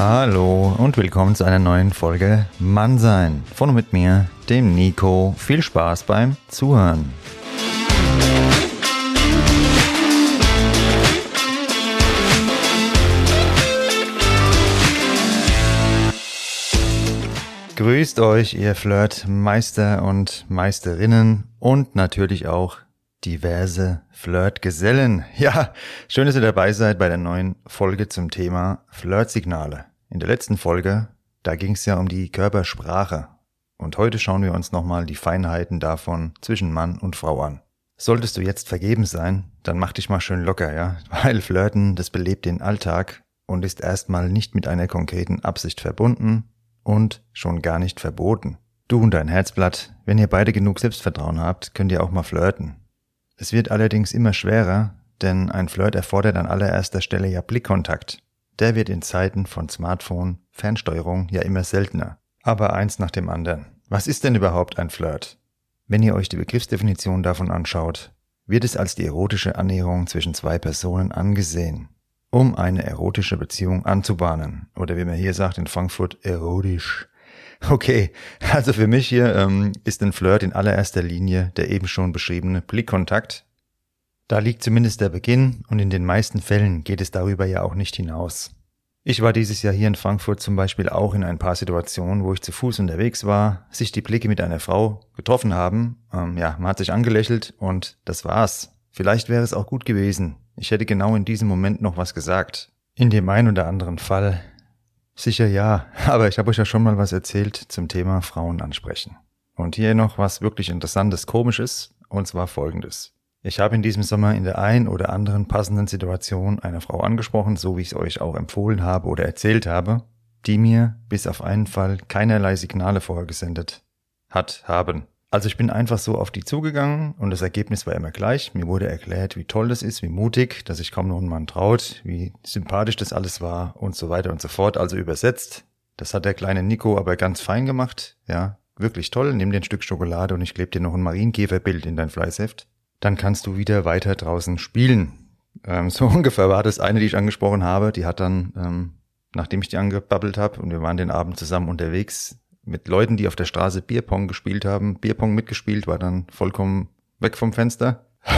Hallo und willkommen zu einer neuen Folge Mannsein. Von und mit mir, dem Nico. Viel Spaß beim Zuhören. Grüßt euch, ihr Flirtmeister und Meisterinnen und natürlich auch diverse Flirtgesellen. Ja, schön, dass ihr dabei seid bei der neuen Folge zum Thema Flirtsignale. In der letzten Folge, da ging es ja um die Körpersprache. Und heute schauen wir uns nochmal die Feinheiten davon zwischen Mann und Frau an. Solltest du jetzt vergeben sein, dann mach dich mal schön locker, ja? Weil Flirten, das belebt den Alltag und ist erstmal nicht mit einer konkreten Absicht verbunden und schon gar nicht verboten. Du und dein Herzblatt, wenn ihr beide genug Selbstvertrauen habt, könnt ihr auch mal flirten. Es wird allerdings immer schwerer, denn ein Flirt erfordert an allererster Stelle ja Blickkontakt. Der wird in Zeiten von Smartphone, Fernsteuerung ja immer seltener. Aber eins nach dem anderen. Was ist denn überhaupt ein Flirt? Wenn ihr euch die Begriffsdefinition davon anschaut, wird es als die erotische Annäherung zwischen zwei Personen angesehen, um eine erotische Beziehung anzubahnen. Oder wie man hier sagt in Frankfurt, erotisch. Okay, also für mich hier ähm, ist ein Flirt in allererster Linie der eben schon beschriebene Blickkontakt. Da liegt zumindest der Beginn und in den meisten Fällen geht es darüber ja auch nicht hinaus. Ich war dieses Jahr hier in Frankfurt zum Beispiel auch in ein paar Situationen, wo ich zu Fuß unterwegs war, sich die Blicke mit einer Frau getroffen haben. Ähm, ja, man hat sich angelächelt und das war's. Vielleicht wäre es auch gut gewesen. Ich hätte genau in diesem Moment noch was gesagt. In dem einen oder anderen Fall Sicher ja, aber ich habe euch ja schon mal was erzählt zum Thema Frauen ansprechen. Und hier noch was wirklich interessantes, komisches, und zwar folgendes. Ich habe in diesem Sommer in der ein oder anderen passenden Situation eine Frau angesprochen, so wie ich es euch auch empfohlen habe oder erzählt habe, die mir bis auf einen Fall keinerlei Signale vorgesendet hat, haben. Also ich bin einfach so auf die zugegangen und das Ergebnis war immer gleich. Mir wurde erklärt, wie toll das ist, wie mutig, dass sich kaum noch ein Mann traut, wie sympathisch das alles war und so weiter und so fort. Also übersetzt. Das hat der kleine Nico aber ganz fein gemacht. Ja, wirklich toll. Nimm dir ein Stück Schokolade und ich klebe dir noch ein Marienkäferbild in dein Fleißheft. Dann kannst du wieder weiter draußen spielen. Ähm, so ungefähr war das eine, die ich angesprochen habe. Die hat dann, ähm, nachdem ich die angebabbelt habe und wir waren den Abend zusammen unterwegs, mit Leuten, die auf der Straße Bierpong gespielt haben. Bierpong mitgespielt, war dann vollkommen weg vom Fenster.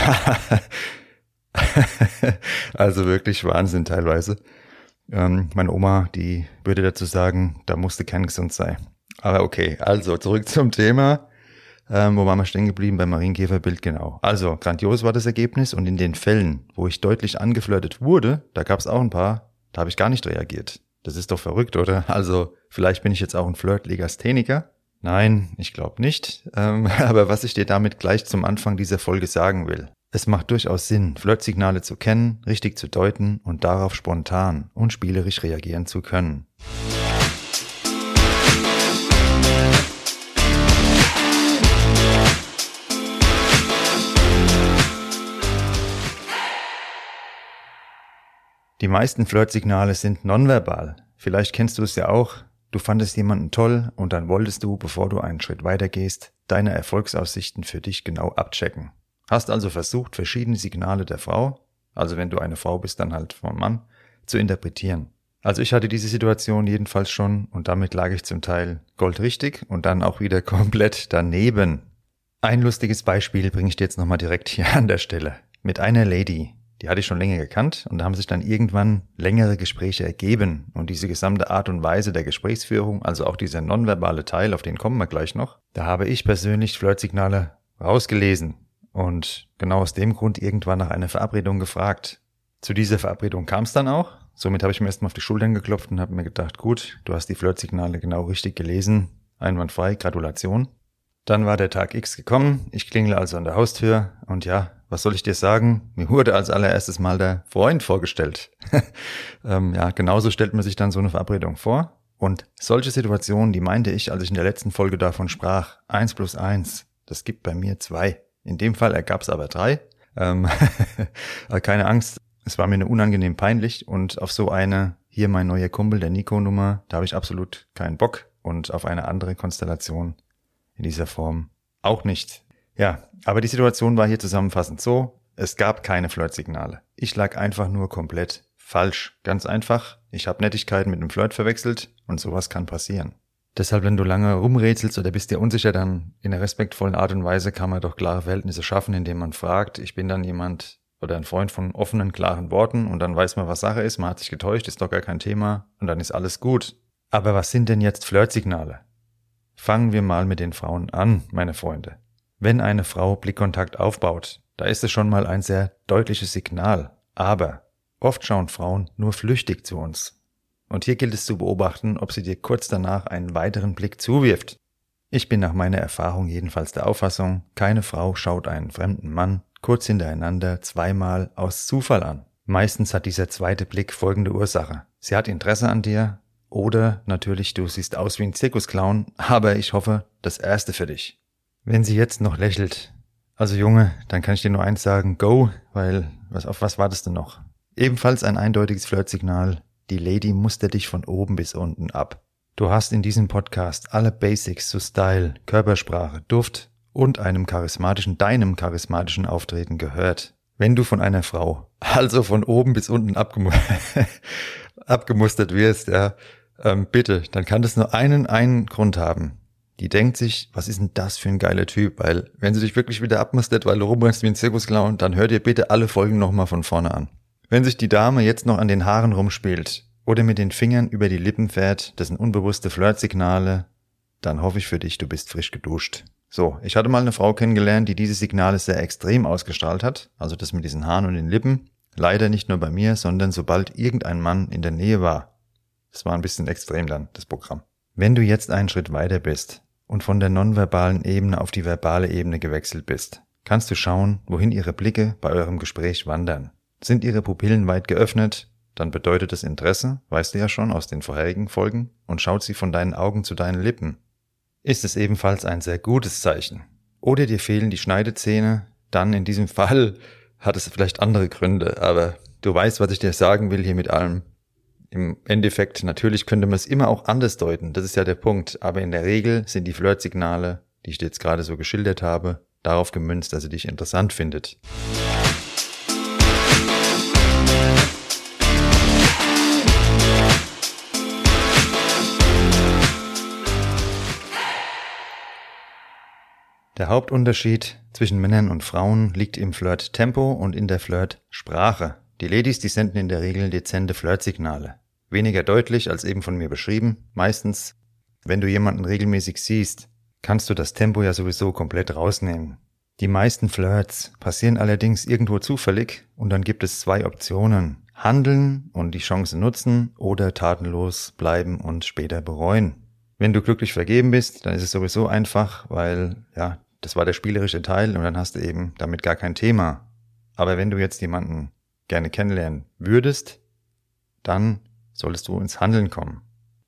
also wirklich Wahnsinn teilweise. Ähm, meine Oma, die würde dazu sagen, da musste kein gesund sein. Aber okay, also zurück zum Thema. Ähm, wo waren wir stehen geblieben? Beim Marienkäferbild, genau. Also, grandios war das Ergebnis und in den Fällen, wo ich deutlich angeflirtet wurde, da gab es auch ein paar, da habe ich gar nicht reagiert. Das ist doch verrückt, oder? Also, vielleicht bin ich jetzt auch ein Flirt-Legastheniker. Nein, ich glaube nicht. Ähm, aber was ich dir damit gleich zum Anfang dieser Folge sagen will. Es macht durchaus Sinn, Flirtsignale zu kennen, richtig zu deuten und darauf spontan und spielerisch reagieren zu können. Die meisten Flirtsignale sind nonverbal. Vielleicht kennst du es ja auch. Du fandest jemanden toll und dann wolltest du, bevor du einen Schritt weiter gehst, deine Erfolgsaussichten für dich genau abchecken. Hast also versucht, verschiedene Signale der Frau, also wenn du eine Frau bist, dann halt vom Mann, zu interpretieren. Also ich hatte diese Situation jedenfalls schon und damit lag ich zum Teil goldrichtig und dann auch wieder komplett daneben. Ein lustiges Beispiel bringe ich dir jetzt nochmal direkt hier an der Stelle. Mit einer Lady, die hatte ich schon länger gekannt und da haben sich dann irgendwann längere Gespräche ergeben. Und diese gesamte Art und Weise der Gesprächsführung, also auch dieser nonverbale Teil, auf den kommen wir gleich noch, da habe ich persönlich Flirtsignale rausgelesen und genau aus dem Grund irgendwann nach einer Verabredung gefragt. Zu dieser Verabredung kam es dann auch. Somit habe ich mir erstmal auf die Schultern geklopft und habe mir gedacht, gut, du hast die Flirtsignale genau richtig gelesen. Einwandfrei, Gratulation. Dann war der Tag X gekommen, ich klingle also an der Haustür und ja, was soll ich dir sagen? Mir wurde als allererstes mal der Freund vorgestellt. ähm, ja, genauso stellt man sich dann so eine Verabredung vor. Und solche Situationen, die meinte ich, als ich in der letzten Folge davon sprach, eins plus eins, das gibt bei mir zwei. In dem Fall ergab es aber drei. Ähm, keine Angst, es war mir eine unangenehm peinlich und auf so eine, hier mein neuer Kumpel, der Nico-Nummer, da habe ich absolut keinen Bock und auf eine andere Konstellation in dieser Form auch nicht. Ja, aber die Situation war hier zusammenfassend so, es gab keine Flirtsignale. Ich lag einfach nur komplett falsch. Ganz einfach, ich habe Nettigkeiten mit einem Flirt verwechselt und sowas kann passieren. Deshalb, wenn du lange rumrätselst oder bist dir unsicher, dann in einer respektvollen Art und Weise kann man doch klare Verhältnisse schaffen, indem man fragt, ich bin dann jemand oder ein Freund von offenen, klaren Worten und dann weiß man, was Sache ist, man hat sich getäuscht, ist doch gar kein Thema und dann ist alles gut. Aber was sind denn jetzt Flirtsignale? Fangen wir mal mit den Frauen an, meine Freunde. Wenn eine Frau Blickkontakt aufbaut, da ist es schon mal ein sehr deutliches Signal. Aber oft schauen Frauen nur flüchtig zu uns. Und hier gilt es zu beobachten, ob sie dir kurz danach einen weiteren Blick zuwirft. Ich bin nach meiner Erfahrung jedenfalls der Auffassung, keine Frau schaut einen fremden Mann kurz hintereinander zweimal aus Zufall an. Meistens hat dieser zweite Blick folgende Ursache. Sie hat Interesse an dir, oder natürlich, du siehst aus wie ein Zirkusclown, aber ich hoffe, das Erste für dich. Wenn sie jetzt noch lächelt, also Junge, dann kann ich dir nur eins sagen, go, weil was, auf was wartest du noch? Ebenfalls ein eindeutiges Flirtsignal, die Lady mustert dich von oben bis unten ab. Du hast in diesem Podcast alle Basics zu Style, Körpersprache, Duft und einem charismatischen, deinem charismatischen Auftreten gehört. Wenn du von einer Frau, also von oben bis unten abgemu abgemustert wirst, ja, ähm, bitte, dann kann das nur einen, einen Grund haben. Die denkt sich, was ist denn das für ein geiler Typ? Weil, wenn sie dich wirklich wieder abmustert, weil du rumrennst wie ein Zirkusclown, dann hör dir bitte alle Folgen nochmal von vorne an. Wenn sich die Dame jetzt noch an den Haaren rumspielt oder mit den Fingern über die Lippen fährt, das sind unbewusste Flirtsignale, dann hoffe ich für dich, du bist frisch geduscht. So, ich hatte mal eine Frau kennengelernt, die diese Signale sehr extrem ausgestrahlt hat, also das mit diesen Haaren und den Lippen. Leider nicht nur bei mir, sondern sobald irgendein Mann in der Nähe war. Das war ein bisschen extrem dann, das Programm. Wenn du jetzt einen Schritt weiter bist und von der nonverbalen Ebene auf die verbale Ebene gewechselt bist, kannst du schauen, wohin ihre Blicke bei eurem Gespräch wandern. Sind ihre Pupillen weit geöffnet, dann bedeutet es Interesse, weißt du ja schon aus den vorherigen Folgen, und schaut sie von deinen Augen zu deinen Lippen. Ist es ebenfalls ein sehr gutes Zeichen. Oder dir fehlen die Schneidezähne, dann in diesem Fall hat es vielleicht andere Gründe, aber du weißt, was ich dir sagen will hier mit allem. Im Endeffekt, natürlich könnte man es immer auch anders deuten, das ist ja der Punkt, aber in der Regel sind die Flirtsignale, die ich dir jetzt gerade so geschildert habe, darauf gemünzt, dass sie dich interessant findet. Der Hauptunterschied zwischen Männern und Frauen liegt im Flirt-Tempo und in der Flirt-Sprache. Die Ladies, die senden in der Regel dezente Flirtsignale. Weniger deutlich als eben von mir beschrieben. Meistens, wenn du jemanden regelmäßig siehst, kannst du das Tempo ja sowieso komplett rausnehmen. Die meisten Flirts passieren allerdings irgendwo zufällig und dann gibt es zwei Optionen. Handeln und die Chance nutzen oder tatenlos bleiben und später bereuen. Wenn du glücklich vergeben bist, dann ist es sowieso einfach, weil ja, das war der spielerische Teil und dann hast du eben damit gar kein Thema. Aber wenn du jetzt jemanden gerne kennenlernen würdest, dann solltest du ins Handeln kommen.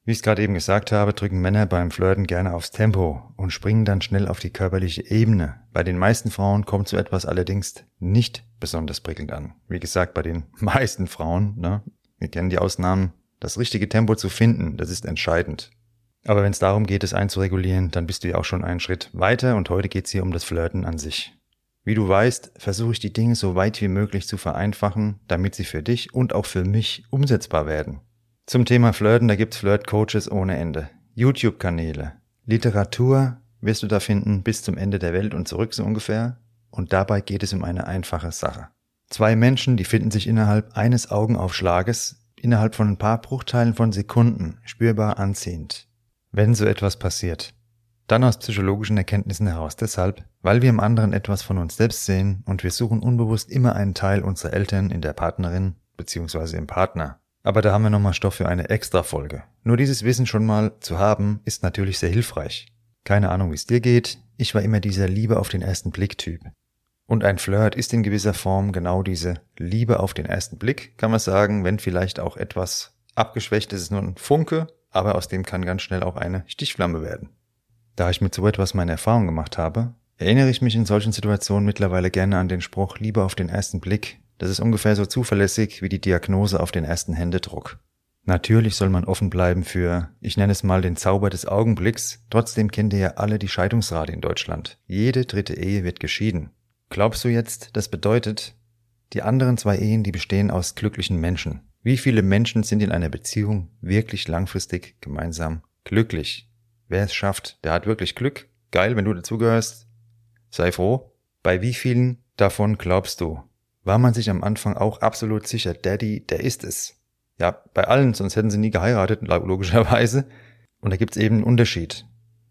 Wie ich es gerade eben gesagt habe, drücken Männer beim Flirten gerne aufs Tempo und springen dann schnell auf die körperliche Ebene. Bei den meisten Frauen kommt so etwas allerdings nicht besonders prickelnd an. Wie gesagt, bei den meisten Frauen, ne, wir kennen die Ausnahmen, das richtige Tempo zu finden, das ist entscheidend. Aber wenn es darum geht, es einzuregulieren, dann bist du ja auch schon einen Schritt weiter und heute geht es hier um das Flirten an sich. Wie du weißt, versuche ich die Dinge so weit wie möglich zu vereinfachen, damit sie für dich und auch für mich umsetzbar werden. Zum Thema Flirten, da gibt's Flirt-Coaches ohne Ende. YouTube-Kanäle. Literatur wirst du da finden bis zum Ende der Welt und zurück so ungefähr. Und dabei geht es um eine einfache Sache. Zwei Menschen, die finden sich innerhalb eines Augenaufschlages, innerhalb von ein paar Bruchteilen von Sekunden, spürbar anziehend. Wenn so etwas passiert, dann aus psychologischen Erkenntnissen heraus deshalb, weil wir im anderen etwas von uns selbst sehen und wir suchen unbewusst immer einen Teil unserer Eltern in der Partnerin bzw. im Partner. Aber da haben wir nochmal Stoff für eine Extra-Folge. Nur dieses Wissen schon mal zu haben, ist natürlich sehr hilfreich. Keine Ahnung, wie es dir geht. Ich war immer dieser Liebe auf den ersten Blick-Typ. Und ein Flirt ist in gewisser Form genau diese Liebe auf den ersten Blick, kann man sagen, wenn vielleicht auch etwas abgeschwächt ist, es nur ein Funke, aber aus dem kann ganz schnell auch eine Stichflamme werden. Da ich mit so etwas meine Erfahrung gemacht habe, erinnere ich mich in solchen Situationen mittlerweile gerne an den Spruch Liebe auf den ersten Blick. Das ist ungefähr so zuverlässig wie die Diagnose auf den ersten Händedruck. Natürlich soll man offen bleiben für, ich nenne es mal den Zauber des Augenblicks, trotzdem kennt ihr ja alle die Scheidungsrate in Deutschland. Jede dritte Ehe wird geschieden. Glaubst du jetzt, das bedeutet, die anderen zwei Ehen, die bestehen aus glücklichen Menschen? Wie viele Menschen sind in einer Beziehung wirklich langfristig gemeinsam glücklich? Wer es schafft, der hat wirklich Glück. Geil, wenn du dazugehörst. Sei froh. Bei wie vielen davon glaubst du? War man sich am Anfang auch absolut sicher, Daddy, der ist es? Ja, bei allen, sonst hätten sie nie geheiratet, logischerweise. Und da gibt's eben einen Unterschied.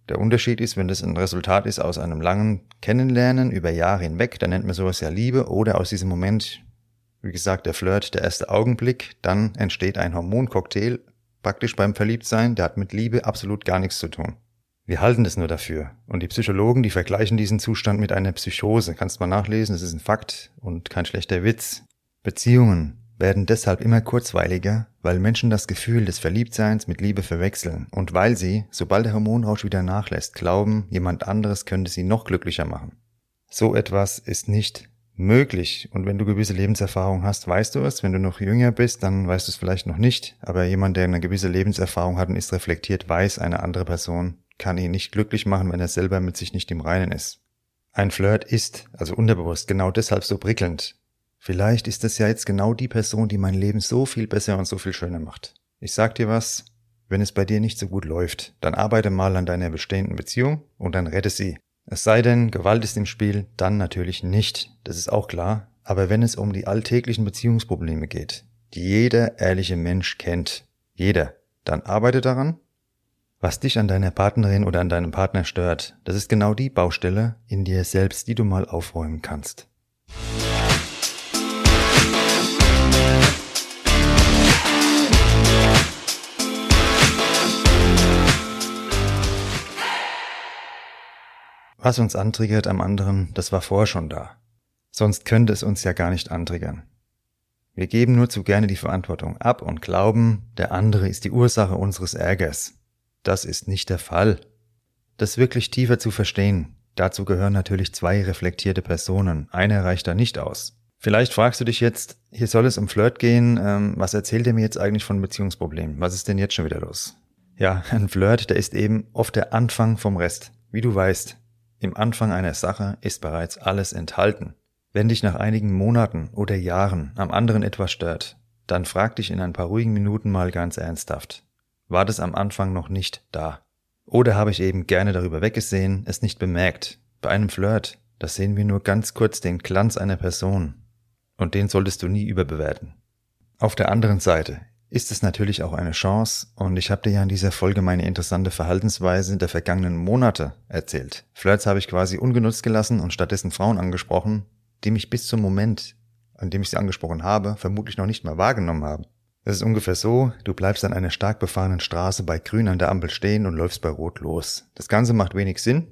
Der Unterschied ist, wenn das ein Resultat ist aus einem langen Kennenlernen über Jahre hinweg, dann nennt man sowas ja Liebe, oder aus diesem Moment, wie gesagt, der Flirt, der erste Augenblick, dann entsteht ein Hormoncocktail, praktisch beim Verliebtsein, der hat mit Liebe absolut gar nichts zu tun. Wir halten das nur dafür. Und die Psychologen, die vergleichen diesen Zustand mit einer Psychose. Kannst mal nachlesen, das ist ein Fakt und kein schlechter Witz. Beziehungen, werden deshalb immer kurzweiliger, weil Menschen das Gefühl des Verliebtseins mit Liebe verwechseln und weil sie, sobald der Hormonrausch wieder nachlässt, glauben, jemand anderes könnte sie noch glücklicher machen. So etwas ist nicht möglich und wenn du gewisse Lebenserfahrung hast, weißt du es. Wenn du noch jünger bist, dann weißt du es vielleicht noch nicht, aber jemand, der eine gewisse Lebenserfahrung hat und ist reflektiert, weiß, eine andere Person kann ihn nicht glücklich machen, wenn er selber mit sich nicht im Reinen ist. Ein Flirt ist, also unterbewusst, genau deshalb so prickelnd, Vielleicht ist es ja jetzt genau die Person, die mein Leben so viel besser und so viel schöner macht. Ich sag dir was, wenn es bei dir nicht so gut läuft, dann arbeite mal an deiner bestehenden Beziehung und dann rette sie. Es sei denn, Gewalt ist im Spiel, dann natürlich nicht. Das ist auch klar. Aber wenn es um die alltäglichen Beziehungsprobleme geht, die jeder ehrliche Mensch kennt, jeder, dann arbeite daran. Was dich an deiner Partnerin oder an deinem Partner stört, das ist genau die Baustelle in dir selbst, die du mal aufräumen kannst. Was uns antriggert am anderen, das war vorher schon da. Sonst könnte es uns ja gar nicht antriggern. Wir geben nur zu gerne die Verantwortung ab und glauben, der andere ist die Ursache unseres Ärgers. Das ist nicht der Fall. Das wirklich tiefer zu verstehen, dazu gehören natürlich zwei reflektierte Personen. Einer reicht da nicht aus. Vielleicht fragst du dich jetzt, hier soll es um Flirt gehen, ähm, was erzählt er mir jetzt eigentlich von Beziehungsproblemen? Was ist denn jetzt schon wieder los? Ja, ein Flirt, der ist eben oft der Anfang vom Rest. Wie du weißt, im Anfang einer Sache ist bereits alles enthalten. Wenn dich nach einigen Monaten oder Jahren am anderen etwas stört, dann frag dich in ein paar ruhigen Minuten mal ganz ernsthaft. War das am Anfang noch nicht da? Oder habe ich eben gerne darüber weggesehen, es nicht bemerkt? Bei einem Flirt, da sehen wir nur ganz kurz den Glanz einer Person. Und den solltest du nie überbewerten. Auf der anderen Seite ist es natürlich auch eine Chance und ich habe dir ja in dieser Folge meine interessante Verhaltensweise der vergangenen Monate erzählt. Flirts habe ich quasi ungenutzt gelassen und stattdessen Frauen angesprochen, die mich bis zum Moment, an dem ich sie angesprochen habe, vermutlich noch nicht mal wahrgenommen haben. Es ist ungefähr so, du bleibst an einer stark befahrenen Straße bei Grün an der Ampel stehen und läufst bei Rot los. Das Ganze macht wenig Sinn,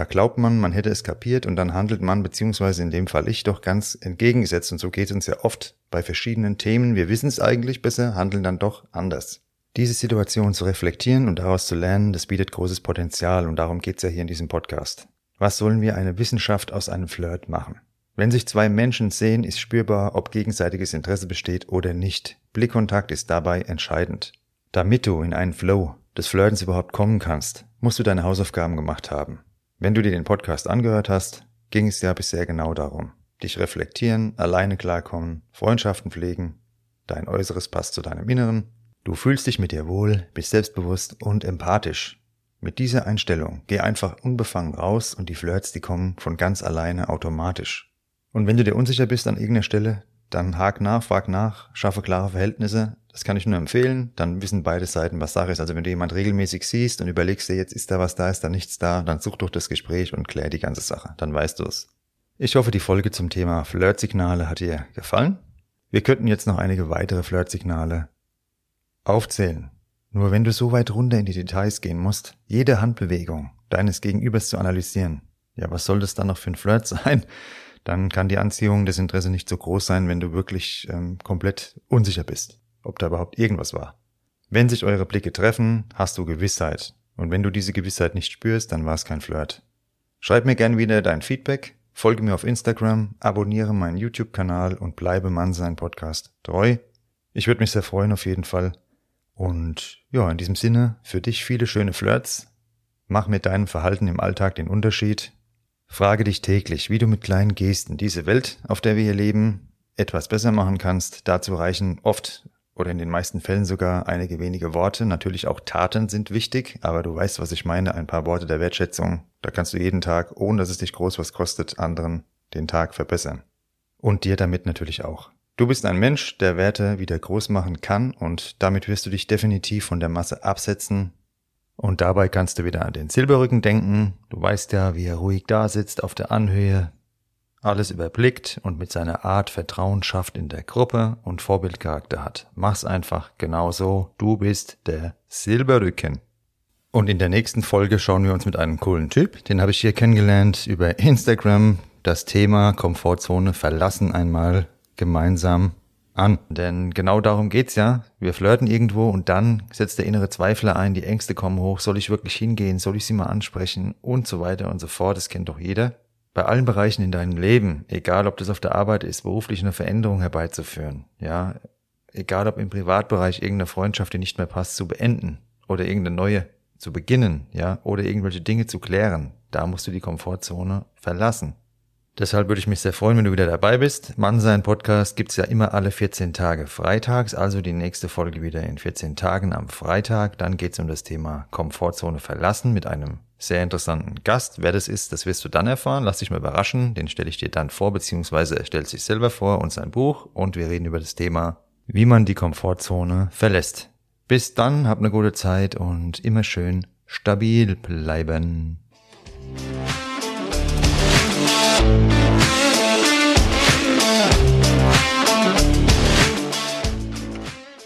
da glaubt man, man hätte es kapiert und dann handelt man, beziehungsweise in dem Fall ich, doch ganz entgegengesetzt. Und so geht es uns ja oft bei verschiedenen Themen. Wir wissen es eigentlich besser, handeln dann doch anders. Diese Situation zu reflektieren und daraus zu lernen, das bietet großes Potenzial und darum geht es ja hier in diesem Podcast. Was sollen wir eine Wissenschaft aus einem Flirt machen? Wenn sich zwei Menschen sehen, ist spürbar, ob gegenseitiges Interesse besteht oder nicht. Blickkontakt ist dabei entscheidend. Damit du in einen Flow des Flirtens überhaupt kommen kannst, musst du deine Hausaufgaben gemacht haben. Wenn du dir den Podcast angehört hast, ging es ja bisher genau darum. Dich reflektieren, alleine klarkommen, Freundschaften pflegen, dein Äußeres passt zu deinem Inneren, du fühlst dich mit dir wohl, bist selbstbewusst und empathisch. Mit dieser Einstellung geh einfach unbefangen raus und die Flirts, die kommen von ganz alleine automatisch. Und wenn du dir unsicher bist an irgendeiner Stelle, dann hak nach, frag nach, schaffe klare Verhältnisse. Das kann ich nur empfehlen. Dann wissen beide Seiten, was Sache ist. Also wenn du jemand regelmäßig siehst und überlegst dir, jetzt ist da was da, ist da nichts da, dann such durch das Gespräch und klär die ganze Sache. Dann weißt du es. Ich hoffe, die Folge zum Thema Flirtsignale hat dir gefallen. Wir könnten jetzt noch einige weitere Flirtsignale aufzählen. Nur wenn du so weit runter in die Details gehen musst, jede Handbewegung deines Gegenübers zu analysieren, ja, was soll das dann noch für ein Flirt sein? Dann kann die Anziehung, das Interesse nicht so groß sein, wenn du wirklich ähm, komplett unsicher bist, ob da überhaupt irgendwas war. Wenn sich eure Blicke treffen, hast du Gewissheit. Und wenn du diese Gewissheit nicht spürst, dann war es kein Flirt. Schreib mir gern wieder dein Feedback, folge mir auf Instagram, abonniere meinen YouTube-Kanal und bleibe Mann sein Podcast treu. Ich würde mich sehr freuen auf jeden Fall. Und ja, in diesem Sinne, für dich viele schöne Flirts. Mach mit deinem Verhalten im Alltag den Unterschied. Frage dich täglich, wie du mit kleinen Gesten diese Welt, auf der wir hier leben, etwas besser machen kannst. Dazu reichen oft oder in den meisten Fällen sogar einige wenige Worte. Natürlich auch Taten sind wichtig, aber du weißt, was ich meine. Ein paar Worte der Wertschätzung. Da kannst du jeden Tag, ohne dass es dich groß was kostet, anderen den Tag verbessern. Und dir damit natürlich auch. Du bist ein Mensch, der Werte wieder groß machen kann und damit wirst du dich definitiv von der Masse absetzen, und dabei kannst du wieder an den Silberrücken denken. Du weißt ja, wie er ruhig da sitzt auf der Anhöhe, alles überblickt und mit seiner Art Vertrauen schafft in der Gruppe und Vorbildcharakter hat. Mach's einfach genau so. Du bist der Silberrücken. Und in der nächsten Folge schauen wir uns mit einem coolen Typ, den habe ich hier kennengelernt über Instagram, das Thema Komfortzone verlassen einmal gemeinsam an. Denn genau darum geht's ja. Wir flirten irgendwo und dann setzt der innere Zweifler ein, die Ängste kommen hoch, soll ich wirklich hingehen, soll ich sie mal ansprechen und so weiter und so fort. Das kennt doch jeder. Bei allen Bereichen in deinem Leben, egal ob das auf der Arbeit ist, beruflich eine Veränderung herbeizuführen, ja, egal ob im Privatbereich irgendeine Freundschaft, die nicht mehr passt, zu beenden oder irgendeine neue zu beginnen, ja, oder irgendwelche Dinge zu klären, da musst du die Komfortzone verlassen. Deshalb würde ich mich sehr freuen, wenn du wieder dabei bist. Mann sein Podcast gibt's ja immer alle 14 Tage freitags, also die nächste Folge wieder in 14 Tagen am Freitag. Dann geht's um das Thema Komfortzone verlassen mit einem sehr interessanten Gast. Wer das ist, das wirst du dann erfahren. Lass dich mal überraschen. Den stelle ich dir dann vor, beziehungsweise er stellt sich selber vor und sein Buch. Und wir reden über das Thema, wie man die Komfortzone verlässt. Bis dann, hab eine gute Zeit und immer schön stabil bleiben.